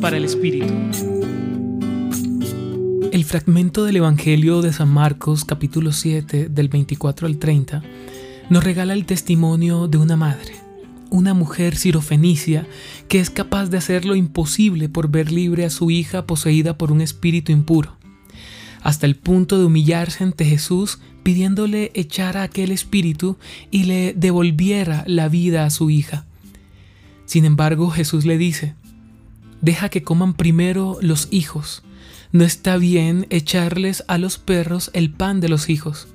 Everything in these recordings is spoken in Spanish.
Para el Espíritu. El fragmento del Evangelio de San Marcos capítulo 7 del 24 al 30 nos regala el testimonio de una madre, una mujer sirofenicia que es capaz de hacer lo imposible por ver libre a su hija poseída por un espíritu impuro, hasta el punto de humillarse ante Jesús pidiéndole echara aquel espíritu y le devolviera la vida a su hija. Sin embargo, Jesús le dice, deja que coman primero los hijos, no está bien echarles a los perros el pan de los hijos.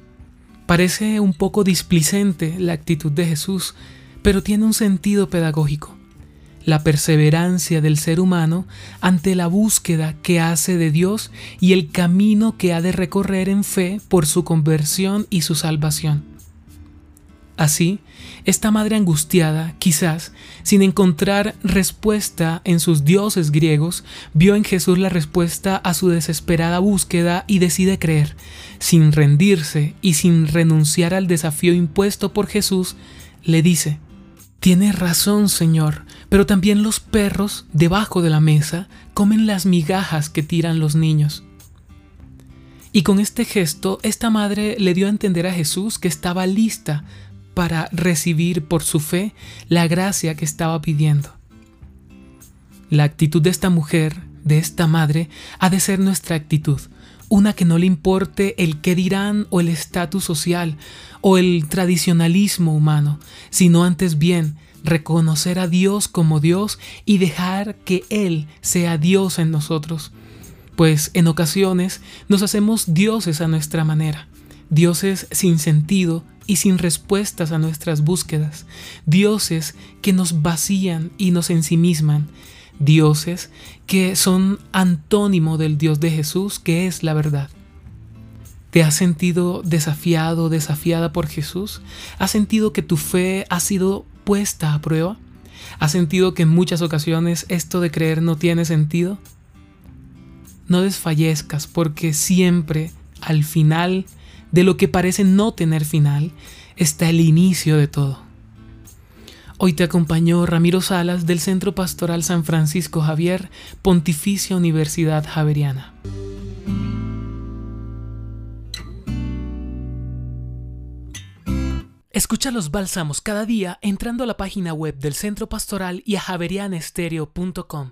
Parece un poco displicente la actitud de Jesús, pero tiene un sentido pedagógico. La perseverancia del ser humano ante la búsqueda que hace de Dios y el camino que ha de recorrer en fe por su conversión y su salvación. Así, esta madre angustiada, quizás, sin encontrar respuesta en sus dioses griegos, vio en Jesús la respuesta a su desesperada búsqueda y decide creer, sin rendirse y sin renunciar al desafío impuesto por Jesús, le dice, Tienes razón, Señor, pero también los perros, debajo de la mesa, comen las migajas que tiran los niños. Y con este gesto, esta madre le dio a entender a Jesús que estaba lista para recibir por su fe la gracia que estaba pidiendo. La actitud de esta mujer, de esta madre, ha de ser nuestra actitud, una que no le importe el qué dirán o el estatus social o el tradicionalismo humano, sino antes bien reconocer a Dios como Dios y dejar que Él sea Dios en nosotros, pues en ocasiones nos hacemos dioses a nuestra manera, dioses sin sentido y sin respuestas a nuestras búsquedas, dioses que nos vacían y nos ensimisman, dioses que son antónimo del Dios de Jesús, que es la verdad. ¿Te has sentido desafiado, desafiada por Jesús? ¿Has sentido que tu fe ha sido puesta a prueba? ¿Has sentido que en muchas ocasiones esto de creer no tiene sentido? No desfallezcas porque siempre al final de lo que parece no tener final, está el inicio de todo. Hoy te acompañó Ramiro Salas del Centro Pastoral San Francisco Javier, Pontificia Universidad Javeriana. Escucha los bálsamos cada día entrando a la página web del Centro Pastoral y a javerianestereo.com.